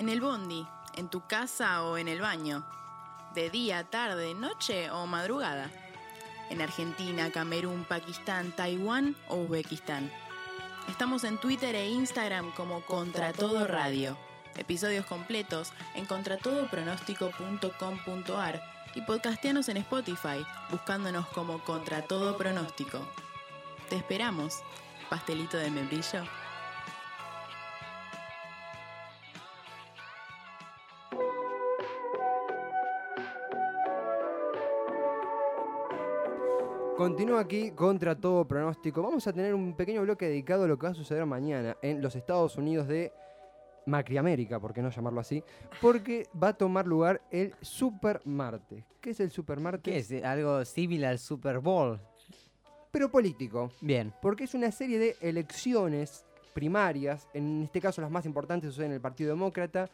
En el bondi, en tu casa o en el baño. De día, tarde, noche o madrugada. En Argentina, Camerún, Pakistán, Taiwán o Uzbekistán. Estamos en Twitter e Instagram como Contra Todo Radio. Episodios completos en contratodopronóstico.com.ar y podcasteanos en Spotify buscándonos como Contra Todo Pronóstico. Te esperamos, pastelito de membrillo. Continúa aquí contra todo pronóstico. Vamos a tener un pequeño bloque dedicado a lo que va a suceder mañana en los Estados Unidos de Macriamérica, por qué no llamarlo así, porque va a tomar lugar el Super Martes. ¿Qué es el Super Martes? ¿Qué es? ¿Algo similar al Super Bowl? Pero político, Bien. porque es una serie de elecciones primarias, en este caso las más importantes suceden en el Partido Demócrata,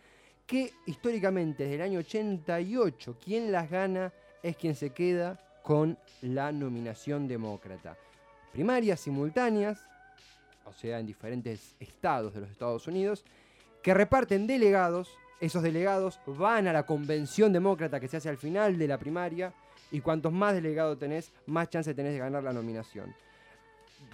que históricamente desde el año 88 quien las gana es quien se queda con la nominación demócrata. Primarias simultáneas, o sea, en diferentes estados de los Estados Unidos, que reparten delegados, esos delegados van a la convención demócrata que se hace al final de la primaria, y cuantos más delegados tenés, más chance tenés de ganar la nominación.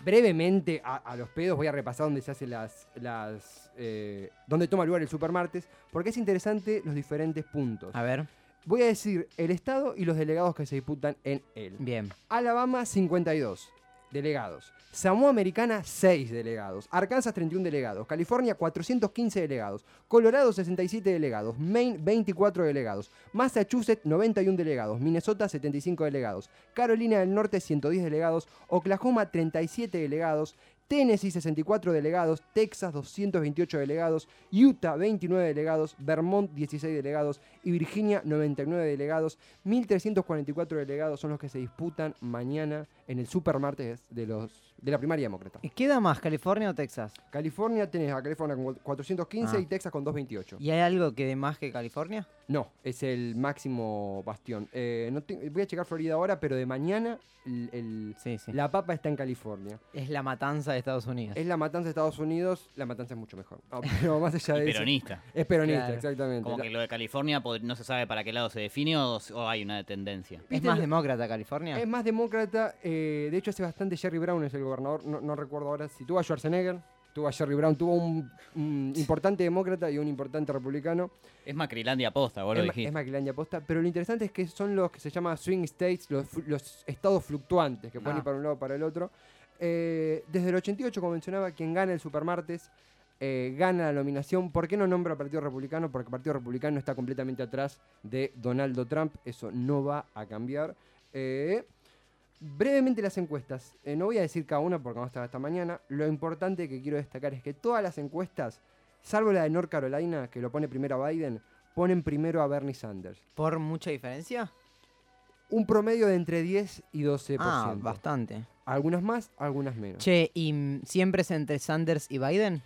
Brevemente, a, los pedos, voy a repasar dónde se hace las. las eh, dónde toma lugar el supermartes, porque es interesante los diferentes puntos. A ver. Voy a decir el estado y los delegados que se disputan en él. Bien. Alabama, 52 delegados. Samoa Americana, 6 delegados. Arkansas, 31 delegados. California, 415 delegados. Colorado, 67 delegados. Maine, 24 delegados. Massachusetts, 91 delegados. Minnesota, 75 delegados. Carolina del Norte, 110 delegados. Oklahoma, 37 delegados. Tennessee 64 delegados, Texas 228 delegados, Utah 29 delegados, Vermont 16 delegados y Virginia 99 delegados. 1.344 delegados son los que se disputan mañana en el supermartes de, los, de la primaria demócrata. ¿Y ¿Queda más, California o Texas? California tenés a California con 415 Ah. y Texas con 228. ¿Y hay algo que dé más que California? No, es el máximo bastión. Eh, no te- voy a checar Florida ahora, pero de mañana el- el- Sí, sí. la papa está en California. Es la matanza de Estados Unidos. Es la matanza de Estados Unidos, la matanza es mucho mejor. No, pero más allá Y de eso. peronista. Es peronista, Claro. exactamente. Como La- que lo de California no se sabe para qué lado se define o, o hay una tendencia. ¿Es ¿Viste más demócrata California? Es más demócrata. eh, de hecho, hace bastante Jerry Brown es el gobernador. No, no recuerdo ahora si tuvo a Schwarzenegger, tuvo a Jerry Brown, tuvo un, un importante demócrata y un importante republicano. Es Macrilandia posta, vos lo es, dijiste. es Maquilandia posta. Pero lo interesante es que son los que se llama swing states, los, estados fluctuantes, que pueden Ah. ir para un lado o para el otro. Eh, desde el 88, como mencionaba, quien gana el Supermartes eh, gana la nominación. ¿Por qué no nombra al Partido Republicano? Porque el Partido Republicano está completamente atrás de Donaldo Trump. Eso no va a cambiar. Eh, brevemente las encuestas. Eh, no voy a decir cada una porque vamos a estar hasta mañana. Lo importante que quiero destacar es que todas las encuestas, salvo la de North Carolina, que lo pone primero a Biden, ponen primero a Bernie Sanders. ¿Por mucha diferencia? Un promedio de entre 10 y 12%. Ah, bastante. Algunas más, algunas menos. Che, ¿y siempre es entre Sanders y Biden?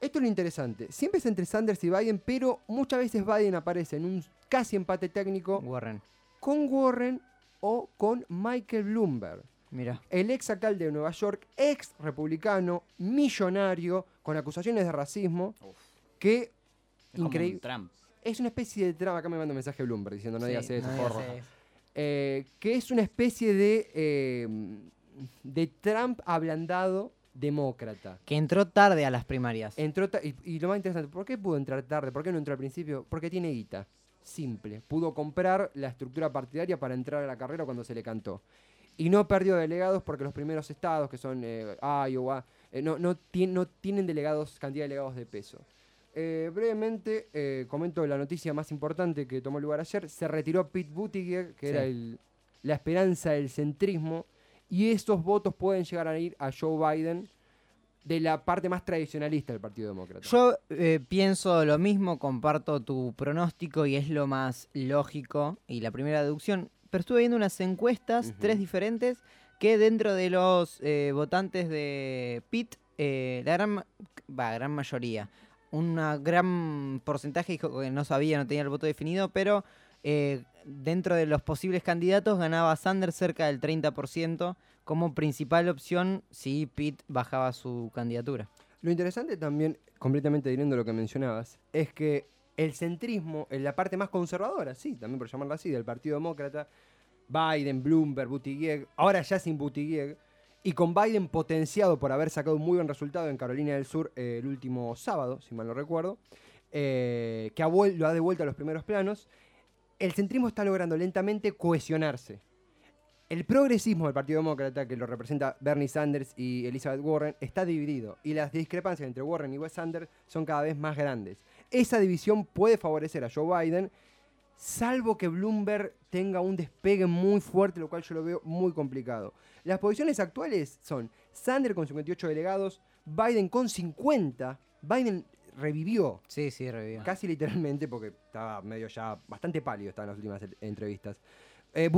Esto es lo interesante. Siempre es entre Sanders y Biden, pero muchas veces Biden aparece en un casi empate técnico Warren. con Warren o con Michael Bloomberg. Mira. El ex alcalde de Nueva York, ex republicano, millonario, con acusaciones de racismo, que increíble. un. Es una especie de trama. Acá me manda un mensaje Bloomberg diciendo no Sí, digas eso, no porro. Eh, que es una especie de, eh, de Trump ablandado demócrata. Que entró tarde a las primarias. Entró y, y lo más interesante, ¿por qué pudo entrar tarde? ¿Por qué no entró al principio? Porque tiene guita. Simple. Pudo comprar la estructura partidaria para entrar a la carrera cuando se le cantó. Y no perdió delegados porque los primeros estados, que son eh, Iowa, eh, no, no, tien- no tienen delegados, cantidad de delegados de peso. Eh, brevemente, eh, comento la noticia más importante que tomó lugar ayer. Se retiró Pete Buttigieg, que Sí. era el- la esperanza del centrismo. Y estos votos pueden llegar a ir a Joe Biden de la parte más tradicionalista del Partido Demócrata. Yo eh, pienso lo mismo, comparto tu pronóstico y es lo más lógico y la primera deducción. Pero estuve viendo unas encuestas, tres diferentes, que dentro de los eh, votantes de Pitt, eh, la gran, va, gran mayoría, una gran porcentaje dijo que no sabía, no tenía el voto definido, pero eh, dentro de los posibles candidatos ganaba Sanders cerca del 30% como principal opción si Pitt bajaba su candidatura. Lo interesante también, completamente adhiriendo a lo que mencionabas, es que el centrismo, en la parte más conservadora, sí, también por llamarla así, del Partido Demócrata, Biden, Bloomberg, Buttigieg, ahora ya sin Buttigieg, y con Biden potenciado por haber sacado un muy buen resultado en Carolina del Sur eh, el último sábado, si mal no recuerdo, eh, que ha lo ha devuelto a los primeros planos, el centrismo está logrando lentamente cohesionarse. El progresismo del Partido Demócrata, que lo representa Bernie Sanders y Elizabeth Warren, está dividido y las discrepancias entre Warren y Wes Sanders son cada vez más grandes. Esa división puede favorecer a Joe Biden, salvo que Bloomberg tenga un despegue muy fuerte, lo cual yo lo veo muy complicado. Las posiciones actuales son Sanders con 58 delegados, Biden con 50. Biden revivió Sí, sí, revivió. casi literalmente, porque estaba medio ya bastante pálido, estaba en las últimas e- entrevistas. Eh,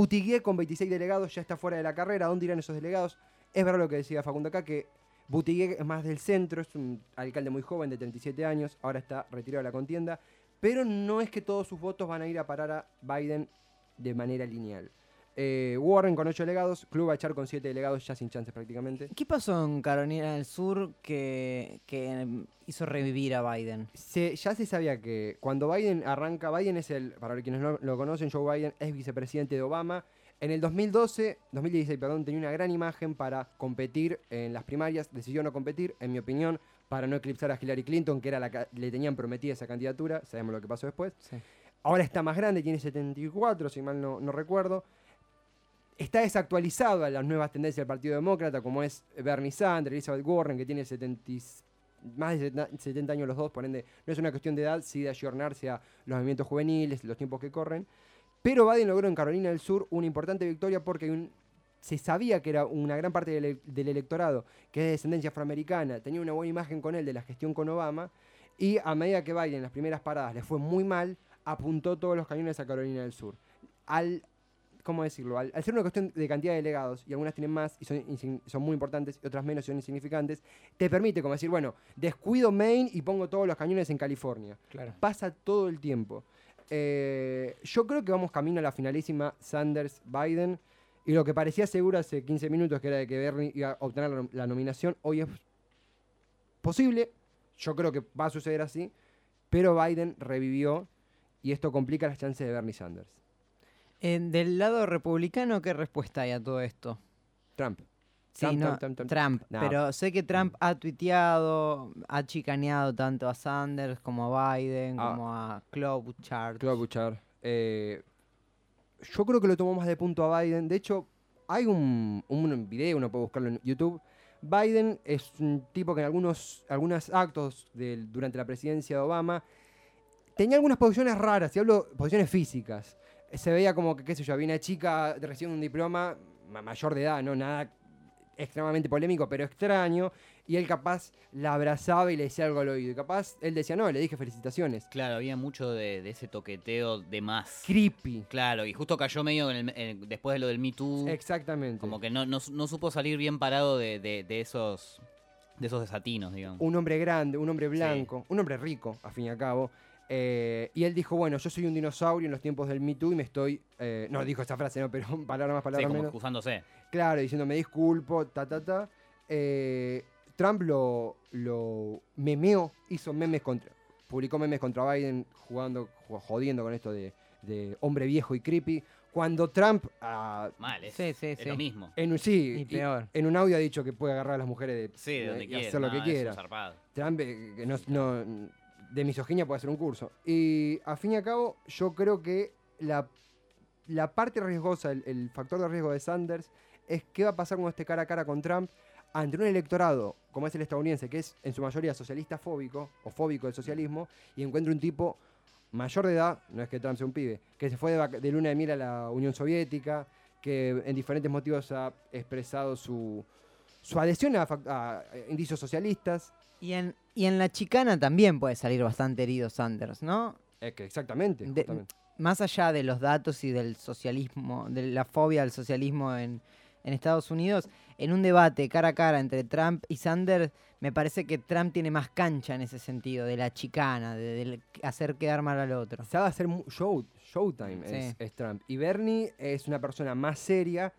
con 26 delegados ya está fuera de la carrera. ¿Dónde irán esos delegados? Es verdad lo que decía Facundo acá, que Buttigieg es más del centro, es un alcalde muy joven de 37 años, ahora está retirado de la contienda, pero no es que todos sus votos van a ir a parar a Biden de manera lineal. Eh, Warren con 8 delegados, Klobuchar con 7 delegados, ya sin chances prácticamente. ¿Qué pasó en Carolina del Sur que, que hizo revivir a Biden? Se- ya se sabía que cuando Biden arranca, Biden es el, para quienes no lo conocen, Joe Biden es vicepresidente de Obama. En el 2012, 2016, perdón, tenía una gran imagen para competir en las primarias. Decidió no competir, en mi opinión, para no eclipsar a Hillary Clinton, que era la que le tenían prometida esa candidatura. Sabemos lo que pasó después. Ahora está más grande, tiene 74, si mal no, no recuerdo. Está desactualizado a las nuevas tendencias del Partido Demócrata, como es Bernie Sanders, Elizabeth Warren, que tiene 70, y- más de 70 70 años los dos, por ende no es una cuestión de edad, sí de ayornarse a los movimientos juveniles, los tiempos que corren. Pero Biden logró en Carolina del Sur una importante victoria porque se sabía que era una gran parte del electorado que es de descendencia afroamericana, tenía una buena imagen con él de la gestión con Obama, y a medida que Biden en las primeras paradas le fue muy mal, apuntó todos los cañones a Carolina del Sur. Al, ¿cómo decirlo? Al, al ser una cuestión de cantidad de delegados, y algunas tienen más y son, son muy importantes, y otras menos y son insignificantes, te permite como decir, bueno, descuido Maine y pongo todos los cañones en California Claro. pasa todo el tiempo. Eh, yo creo que vamos camino a la finalísima Sanders-Biden. Y lo que parecía seguro hace 15 minutos, que era de que Bernie iba a obtener la, la nominación, hoy es posible. Yo creo que va a suceder así. Pero Biden revivió y esto complica las chances de Bernie Sanders. Eh, del lado republicano, ¿qué respuesta hay a todo esto? Trump. Sí, Trump, no, Trump, Trump, Trump. Trump, No. pero sé que Trump ha tuiteado, ha chicaneado tanto a Sanders como a Biden, Ah. como a Klobuchar. Klobuchar. Eh, yo creo que lo tomó más de punto a Biden. De hecho, hay un, un video, uno puede buscarlo en YouTube. Biden es un tipo que en algunos, algunos actos durante la presidencia de Obama tenía algunas posiciones raras, y hablo posiciones físicas. Se veía como que, qué sé yo, había una chica recibiendo un diploma ma- mayor de edad, no nada extremadamente polémico, pero extraño, y él capaz la abrazaba y le decía algo al oído. Y capaz él decía, no, le dije felicitaciones. Claro, había mucho de, de ese toqueteo de más. Creepy. Claro, y justo cayó medio en el- en- después de lo del Me Too. Exactamente. Como que no, no, no supo salir bien parado de, de- de esos de esos desatinos, digamos. un hombre grande, un hombre blanco, un hombre rico, a fin y a cabo. Eh, y él dijo, bueno, yo soy un dinosaurio en los tiempos del Me Too y me estoy... eh, no dijo esa frase, no, pero palabra más, Sí, palabra como menos. excusándose. Claro, diciendo, me disculpo, ta, ta, ta. Eh, Trump lo, lo memeó, hizo memes contra... Publicó memes contra Biden jugando, jo- jodiendo con esto de, de hombre viejo y creepy. Cuando Trump, ah, Mal, es, Sí, sí, es sí. lo mismo. en, sí, Y y- peor. en un audio ha dicho que puede agarrar a las mujeres de, Sí, de donde y quiera. hacer lo no, que quiera. Trump, eh, que no, no- de misoginia puede hacer un curso. Y a fin y a cabo, yo creo que la, la parte riesgosa, el, factor de riesgo de Sanders, es qué va a pasar con este cara a cara con Trump ante un electorado como es el estadounidense, que es en su mayoría socialista fóbico o fóbico del socialismo, y encuentra un tipo mayor de edad, no es que Trump sea un pibe, que se fue de, de luna de miel a la Unión Soviética, que en diferentes motivos ha expresado su, su adhesión a, a indicios socialistas. Y en, y en la chicana también puede salir bastante herido Sanders, ¿no? Es que exactamente, De-. Más allá de los datos y del socialismo, de la fobia al socialismo en, en Estados Unidos, en un debate cara a cara entre Trump y Sanders, me parece que Trump tiene más cancha en ese sentido, de la chicana, de, hacer quedar mal al otro. Sabe hacer show, showtime, es, Sí. es Trump. Y Bernie es una persona más seria.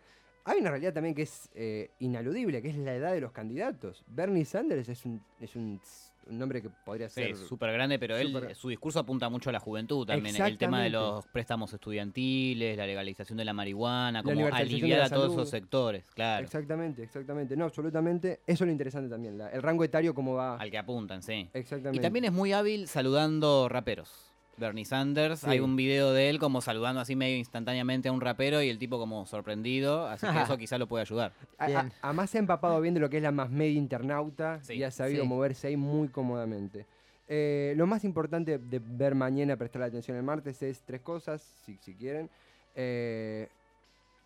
hay una realidad también que es eh, inaludible, que es la edad de los candidatos. Bernie Sanders es un, es un, un nombre que podría Sí, ser... súper grande, pero él, su discurso apunta mucho a la juventud también. El tema de los préstamos estudiantiles, la legalización de la marihuana, como aliviar a todos esos sectores, claro. Exactamente, exactamente. No, absolutamente. Eso es lo interesante también. la- el rango etario, cómo va. Al que apuntan, sí. Exactamente. Y también es muy hábil saludando raperos. Bernie Sanders, Sí. hay un video de él como saludando así medio instantáneamente a un rapero y el tipo como sorprendido, así que eso quizá lo puede ayudar. A- además se ha empapado bien de lo que es la más media internauta Sí, y ha sabido sí. moverse ahí muy cómodamente. Eh, lo más importante de ver mañana, prestar atención el martes, es tres cosas, si, si quieren. Eh,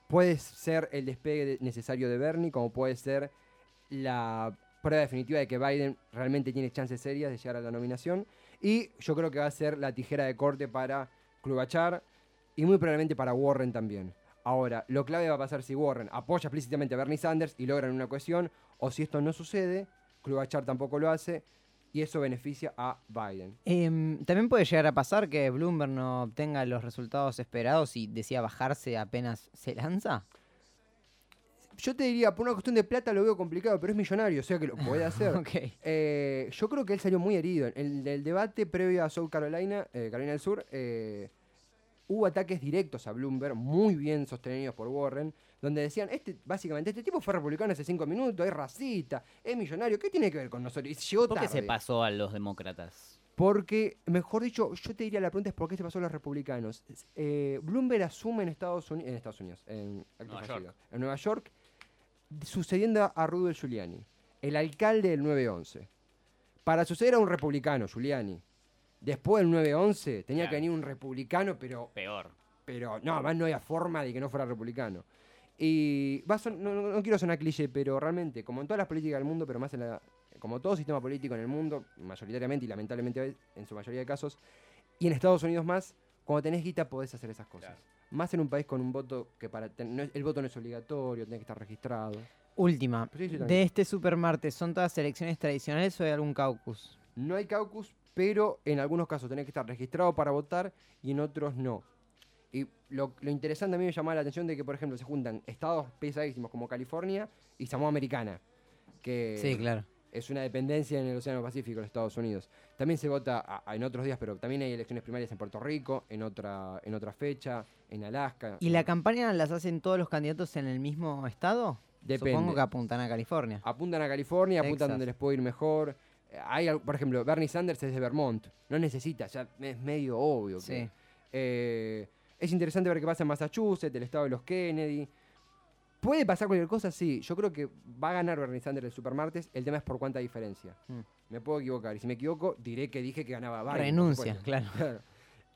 puede ser el despegue de- necesario de Bernie, como puede ser la prueba definitiva de que Biden realmente tiene chances serias de llegar a la nominación. Y yo creo que va a ser la tijera de corte para Klubachar y muy probablemente para Warren también. Ahora, lo clave va a pasar si Warren apoya explícitamente a Bernie Sanders y logran una cohesión, o si esto no sucede, Klubachar tampoco lo hace, y eso beneficia a Biden. Em, También puede llegar a pasar que Bloomberg no obtenga los resultados esperados y decida bajarse apenas se lanza. Yo te diría, por una cuestión de plata lo veo complicado, pero es millonario, o sea que lo puede hacer. Eh, yo creo que él salió muy herido. En el, el debate previo a South Carolina, eh, Carolina del Sur, eh, hubo ataques directos a Bloomberg, muy bien sostenidos por Warren, donde decían, este, básicamente, este tipo fue republicano hace cinco minutos, es racista, es millonario, ¿qué tiene que ver con nosotros? Y llegó ¿Por qué se pasó a los demócratas? Porque, mejor dicho, yo te diría la pregunta es por qué se pasó a los republicanos. Eh, Bloomberg asume en Estados Unidos, en Estados Unidos, en, Nueva York. en Nueva York, sucediendo a Rudolph Giuliani, el alcalde del 911. Para suceder a un republicano, Giuliani, después del 911 tenía Claro. que venir un republicano, pero Peor. pero no, además no había forma de que no fuera republicano. Y va a son- no, no- no quiero sonar cliché, pero realmente, como en todas las políticas del mundo, pero más en la, como todo sistema político en el mundo, mayoritariamente y lamentablemente en su mayoría de casos, y en Estados Unidos más, cuando tenés guita podés hacer esas cosas. Claro. Más en un país con un voto que para ten- no es- el voto no es obligatorio, tenés que estar registrado. Última. Sí, sí, De este supermartes, ¿son todas elecciones tradicionales o hay algún caucus? No hay caucus, pero en algunos casos tenés que estar registrado para votar y en otros no. Y lo, lo interesante a mí me llamaba la atención de que, por ejemplo, se juntan estados pesadísimos como California y Samoa Americana, que Sí, claro. Es una dependencia en el Océano Pacífico de Estados Unidos. También se vota a- a- en otros días, pero también hay elecciones primarias en Puerto Rico, en otra, en otra fecha, en Alaska. ¿Y la campaña las hacen todos los candidatos en el mismo estado? Depende. Supongo que apuntan a California. Apuntan a California, apuntan Texas. donde les puede ir mejor. Eh, Hay, por ejemplo, Bernie Sanders es de Vermont. No necesita, ya es medio obvio. que- Sí. Eh, es interesante ver qué pasa en Massachusetts, el estado de los Kennedy. ¿Puede pasar cualquier cosa? Sí. Yo creo que va a ganar Bernie Sanders el supermartes. El tema es por cuánta diferencia. Mm. Me puedo equivocar. Y si me equivoco, diré que dije que ganaba Biden. Renuncia, claro. Claro.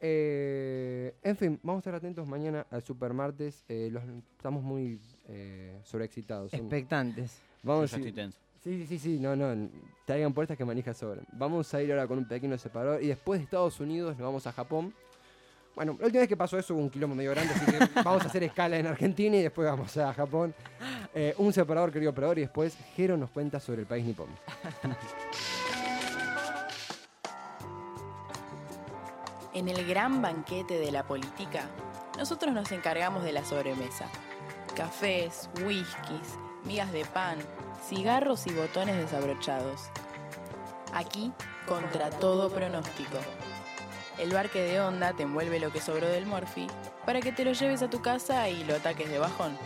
Eh, en fin, vamos a estar atentos mañana al supermartes. Eh, los, estamos muy eh, sobreexcitados. Expectantes. Vamos tenso. Sí, sí, sí, no, no. Traigan puertas que manija sobran. Vamos a ir ahora con un pequeño separador y después de Estados Unidos nos vamos a Japón. Bueno, la última vez que pasó eso hubo un quilombo medio grande, así que vamos a hacer escala en Argentina y después vamos a Japón. Eh, un separador, querido operador, y después Jero nos cuenta sobre el país nipón. En el gran banquete de la política, nosotros nos encargamos de la sobremesa. Cafés, whiskies, migas de pan, cigarros y botones desabrochados. Aquí, contra todo pronóstico. El barque de onda te envuelve lo que sobró del Morphy para que te lo lleves a tu casa y lo ataques de bajón.